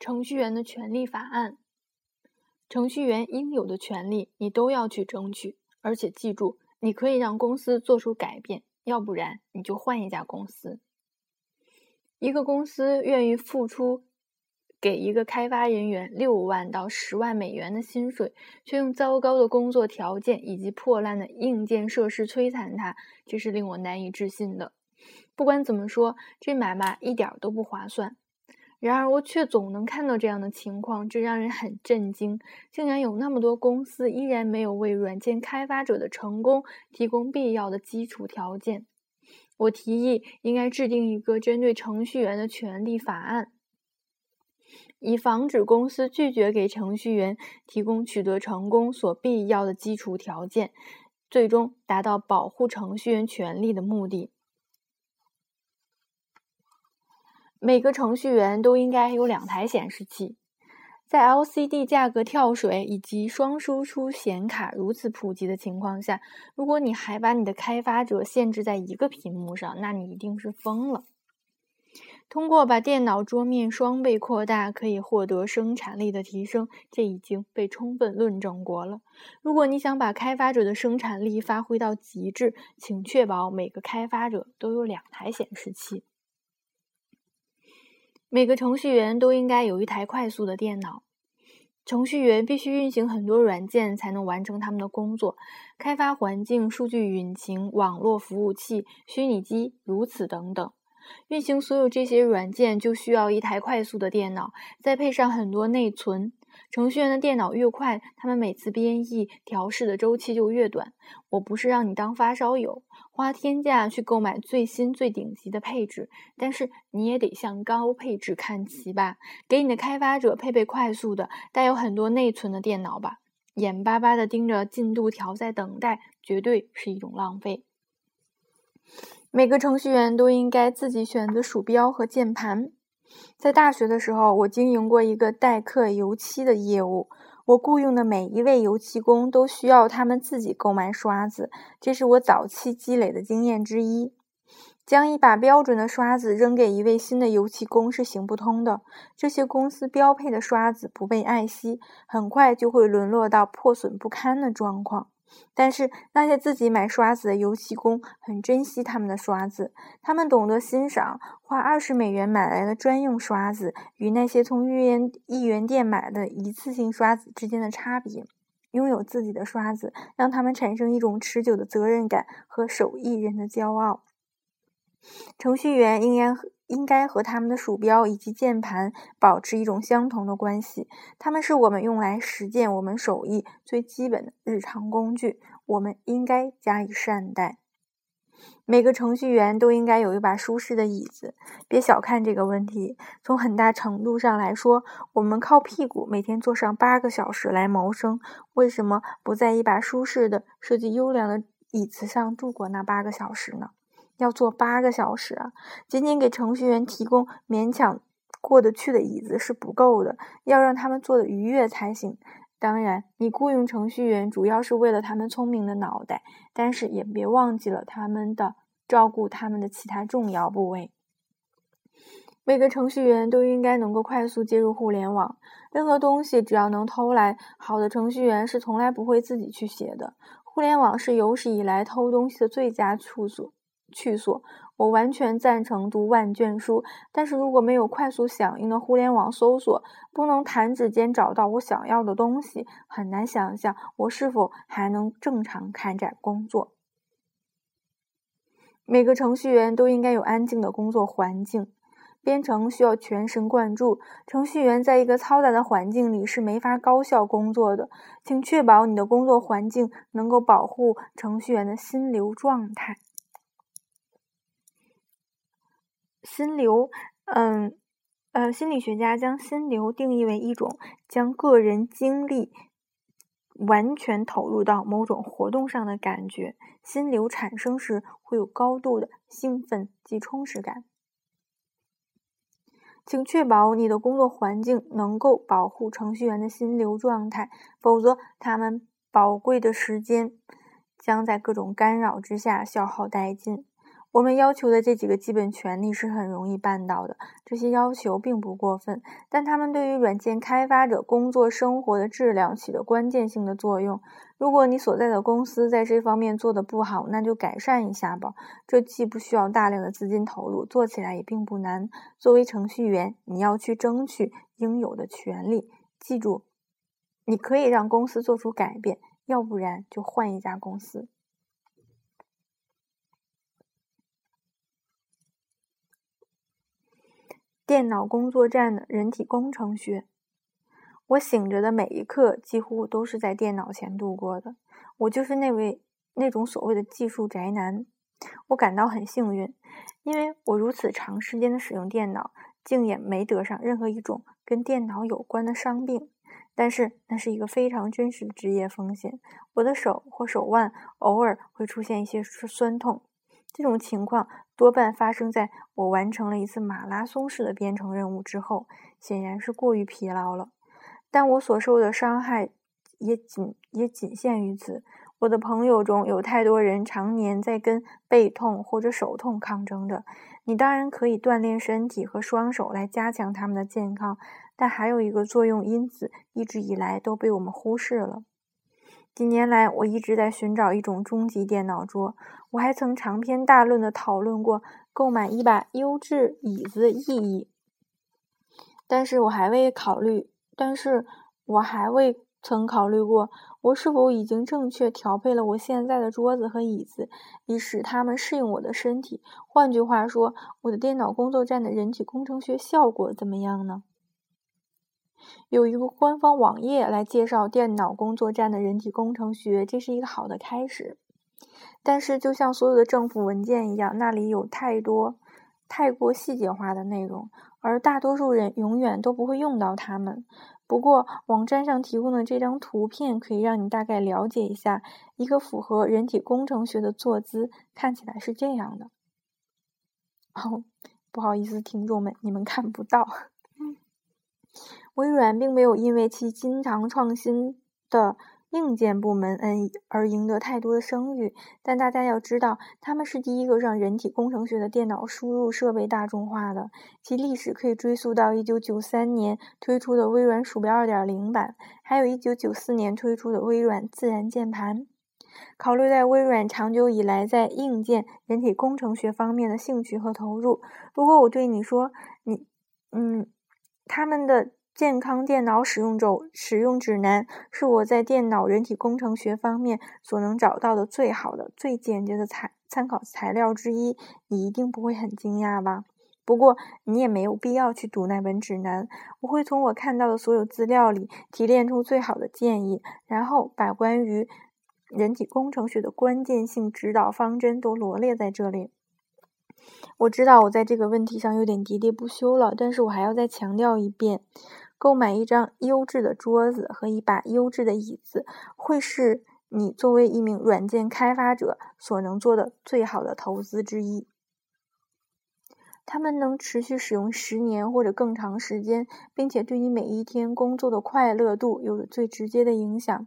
程序员的权利法案，程序员应有的权利你都要去争取，而且记住，你可以让公司做出改变，要不然你就换一家公司。一个公司愿意付出给一个开发人员六万到十万美元的薪水，却用糟糕的工作条件以及破烂的硬件设施摧残他，这是令我难以置信的。不管怎么说，这买卖一点都不划算。然而，我却总能看到这样的情况，这让人很震惊。竟然有那么多公司依然没有为软件开发者的成功提供必要的基础条件。我提议应该制定一个针对程序员的权利法案，以防止公司拒绝给程序员提供取得成功所必要的基础条件，最终达到保护程序员权利的目的。每个程序员都应该有两台显示器。在 LCD 价格跳水以及双输出显卡如此普及的情况下，如果你还把你的开发者限制在一个屏幕上，那你一定是疯了。通过把电脑桌面双倍扩大，可以获得生产力的提升，这已经被充分论证过了。如果你想把开发者的生产力发挥到极致，请确保每个开发者都有两台显示器。每个程序员都应该有一台快速的电脑。程序员必须运行很多软件才能完成他们的工作，开发环境、数据引擎、网络服务器、虚拟机，如此等等。运行所有这些软件就需要一台快速的电脑，再配上很多内存。程序员的电脑越快，他们每次编译调试的周期就越短。我不是让你当发烧友。花天价去购买最新最顶级的配置，但是你也得向高配置看齐吧。给你的开发者配备快速的、带有很多内存的电脑吧。眼巴巴地盯着进度条在等待，绝对是一种浪费。每个程序员都应该自己选择鼠标和键盘。在大学的时候，我经营过一个代客油漆的业务。我雇佣的每一位油漆工都需要他们自己购买刷子，这是我早期积累的经验之一。将一把标准的刷子扔给一位新的油漆工是行不通的。这些公司标配的刷子不被爱惜，很快就会沦落到破损不堪的状况。但是那些自己买刷子的油漆工很珍惜他们的刷子，他们懂得欣赏花二十美元买来的专用刷子与那些从一元一元店买的一次性刷子之间的差别。拥有自己的刷子，让他们产生一种持久的责任感和手艺人的骄傲。程序员应该应该和他们的鼠标以及键盘保持一种相同的关系。它们是我们用来实践我们手艺最基本的日常工具，我们应该加以善待。每个程序员都应该有一把舒适的椅子。别小看这个问题，从很大程度上来说，我们靠屁股每天坐上八个小时来谋生。为什么不在一把舒适的、设计优良的椅子上度过那八个小时呢？要坐八个小时！仅仅给程序员提供勉强过得去的椅子是不够的，要让他们坐得愉悦才行。当然，你雇佣程序员主要是为了他们聪明的脑袋，但是也别忘记了他们的照顾他们的其他重要部位。每个程序员都应该能够快速接入互联网，任何东西只要能偷来，好的程序员是从来不会自己去写的。互联网是有史以来偷东西的最佳处所。去所，我完全赞成读万卷书，但是如果没有快速响应的互联网搜索，不能弹指间找到我想要的东西，很难想象我是否还能正常开展工作。每个程序员都应该有安静的工作环境，编程需要全神贯注，程序员在一个嘈杂的环境里是没法高效工作的，请确保你的工作环境能够保护程序员的心流状态。心流，嗯，呃，心理学家将心流定义为一种将个人精力完全投入到某种活动上的感觉。心流产生时会有高度的兴奋及充实感。请确保你的工作环境能够保护程序员的心流状态，否则他们宝贵的时间将在各种干扰之下消耗殆尽。我们要求的这几个基本权利是很容易办到的，这些要求并不过分，但他们对于软件开发者工作生活的质量起着关键性的作用。如果你所在的公司在这方面做得不好，那就改善一下吧。这既不需要大量的资金投入，做起来也并不难。作为程序员，你要去争取应有的权利。记住，你可以让公司做出改变，要不然就换一家公司。电脑工作站的人体工程学。我醒着的每一刻几乎都是在电脑前度过的。我就是那位那种所谓的技术宅男。我感到很幸运，因为我如此长时间的使用电脑，竟也没得上任何一种跟电脑有关的伤病。但是那是一个非常真实的职业风险。我的手或手腕偶尔会出现一些酸痛。这种情况多半发生在我完成了一次马拉松式的编程任务之后，显然是过于疲劳了。但我所受的伤害也仅也仅限于此。我的朋友中有太多人常年在跟背痛或者手痛抗争着。你当然可以锻炼身体和双手来加强他们的健康，但还有一个作用因子一直以来都被我们忽视了。几年来，我一直在寻找一种终极电脑桌。我还曾长篇大论地讨论过购买一把优质椅子的意义。但是我还未考虑，但是我还未曾考虑过，我是否已经正确调配了我现在的桌子和椅子，以使它们适应我的身体。换句话说，我的电脑工作站的人体工程学效果怎么样呢？有一个官方网页来介绍电脑工作站的人体工程学，这是一个好的开始。但是，就像所有的政府文件一样，那里有太多、太过细节化的内容，而大多数人永远都不会用到它们。不过，网站上提供的这张图片可以让你大概了解一下一个符合人体工程学的坐姿，看起来是这样的。哦，不好意思，听众们，你们看不到。微软并没有因为其经常创新的硬件部门嗯而赢得太多的声誉，但大家要知道，他们是第一个让人体工程学的电脑输入设备大众化的，其历史可以追溯到1993年推出的微软鼠标2.0版，还有一994年推出的微软自然键盘。考虑在微软长久以来在硬件人体工程学方面的兴趣和投入，如果我对你说，你，嗯，他们的。健康电脑使用者使用指南是我在电脑人体工程学方面所能找到的最好的、最简洁的参参考材料之一。你一定不会很惊讶吧？不过你也没有必要去读那本指南。我会从我看到的所有资料里提炼出最好的建议，然后把关于人体工程学的关键性指导方针都罗列在这里。我知道我在这个问题上有点喋喋不休了，但是我还要再强调一遍。购买一张优质的桌子和一把优质的椅子，会是你作为一名软件开发者所能做的最好的投资之一。它们能持续使用十年或者更长时间，并且对你每一天工作的快乐度有着最直接的影响。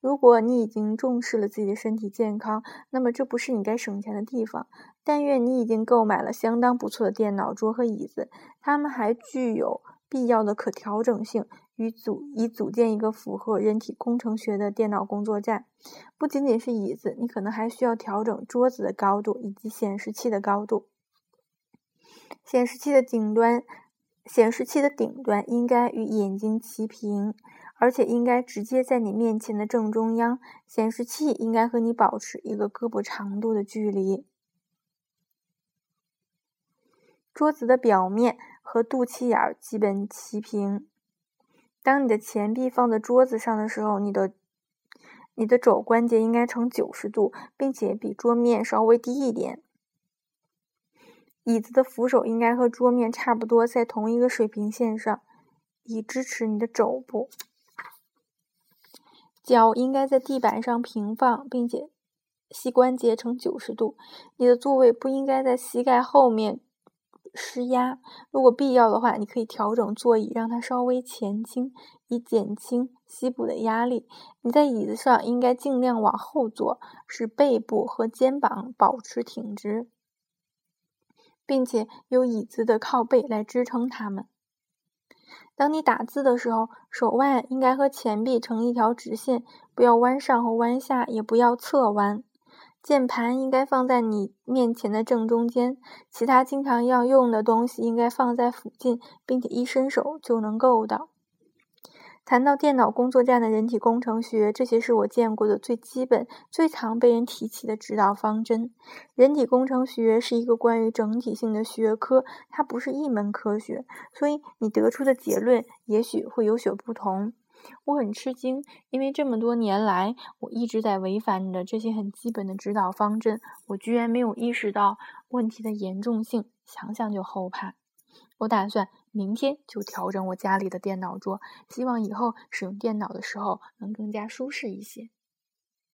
如果你已经重视了自己的身体健康，那么这不是你该省钱的地方。但愿你已经购买了相当不错的电脑桌和椅子，它们还具有。必要的可调整性，与组以组建一个符合人体工程学的电脑工作站。不仅仅是椅子，你可能还需要调整桌子的高度以及显示器的高度。显示器的顶端，显示器的顶端应该与眼睛齐平，而且应该直接在你面前的正中央。显示器应该和你保持一个胳膊长度的距离。桌子的表面。和肚脐眼儿基本齐平。当你的前臂放在桌子上的时候，你的你的肘关节应该呈九十度，并且比桌面稍微低一点。椅子的扶手应该和桌面差不多，在同一个水平线上，以支持你的肘部。脚应该在地板上平放，并且膝关节呈九十度。你的座位不应该在膝盖后面。施压，如果必要的话，你可以调整座椅，让它稍微前倾，以减轻膝部的压力。你在椅子上应该尽量往后坐，使背部和肩膀保持挺直。并且有椅子的靠背来支撑它们。当你打字的时候，手腕应该和前臂成一条直线，不要弯上和弯下，也不要侧弯。键盘应该放在你面前的正中间，其他经常要用的东西应该放在附近，并且一伸手就能够到。谈到电脑工作站的人体工程学，这些是我见过的最基本、最常被人提起的指导方针。人体工程学是一个关于整体性的学科，它不是一门科学，所以你得出的结论也许会有所不同。我很吃惊，因为这么多年来，我一直在违反着这些很基本的指导方针，我居然没有意识到问题的严重性，想想就后怕。我打算明天就调整我家里的电脑桌，希望以后使用电脑的时候能更加舒适一些。